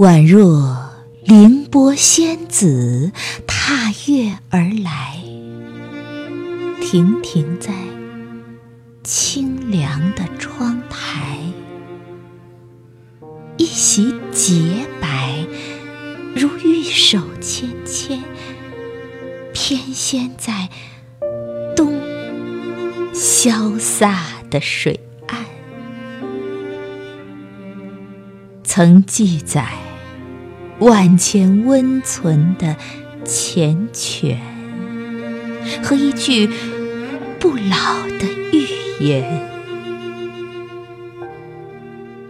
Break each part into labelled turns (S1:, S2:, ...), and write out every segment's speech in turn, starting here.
S1: 宛若凌波仙子踏月而来，亭亭在清凉的窗台，一袭洁白，如玉手纤纤，翩跹在东潇洒的水岸，曾记载。万千温存的缱绻，和一句不老的预言。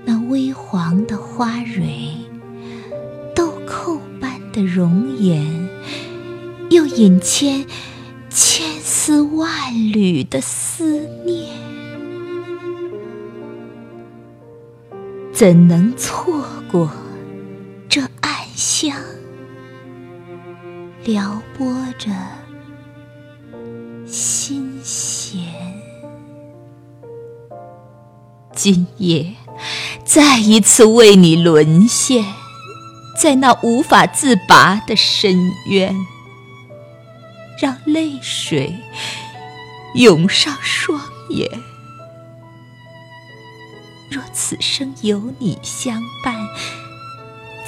S1: 那微黄的花蕊，豆蔻般的容颜，又引牵千丝万缕的思念，怎能错过这爱？香撩拨着心弦，今夜再一次为你沦陷在那无法自拔的深渊，让泪水涌上双眼。若此生有你相伴。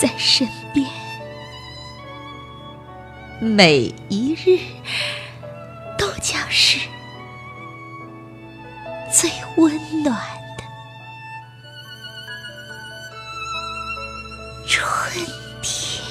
S1: 在身边，每一日都将是最温暖的春天。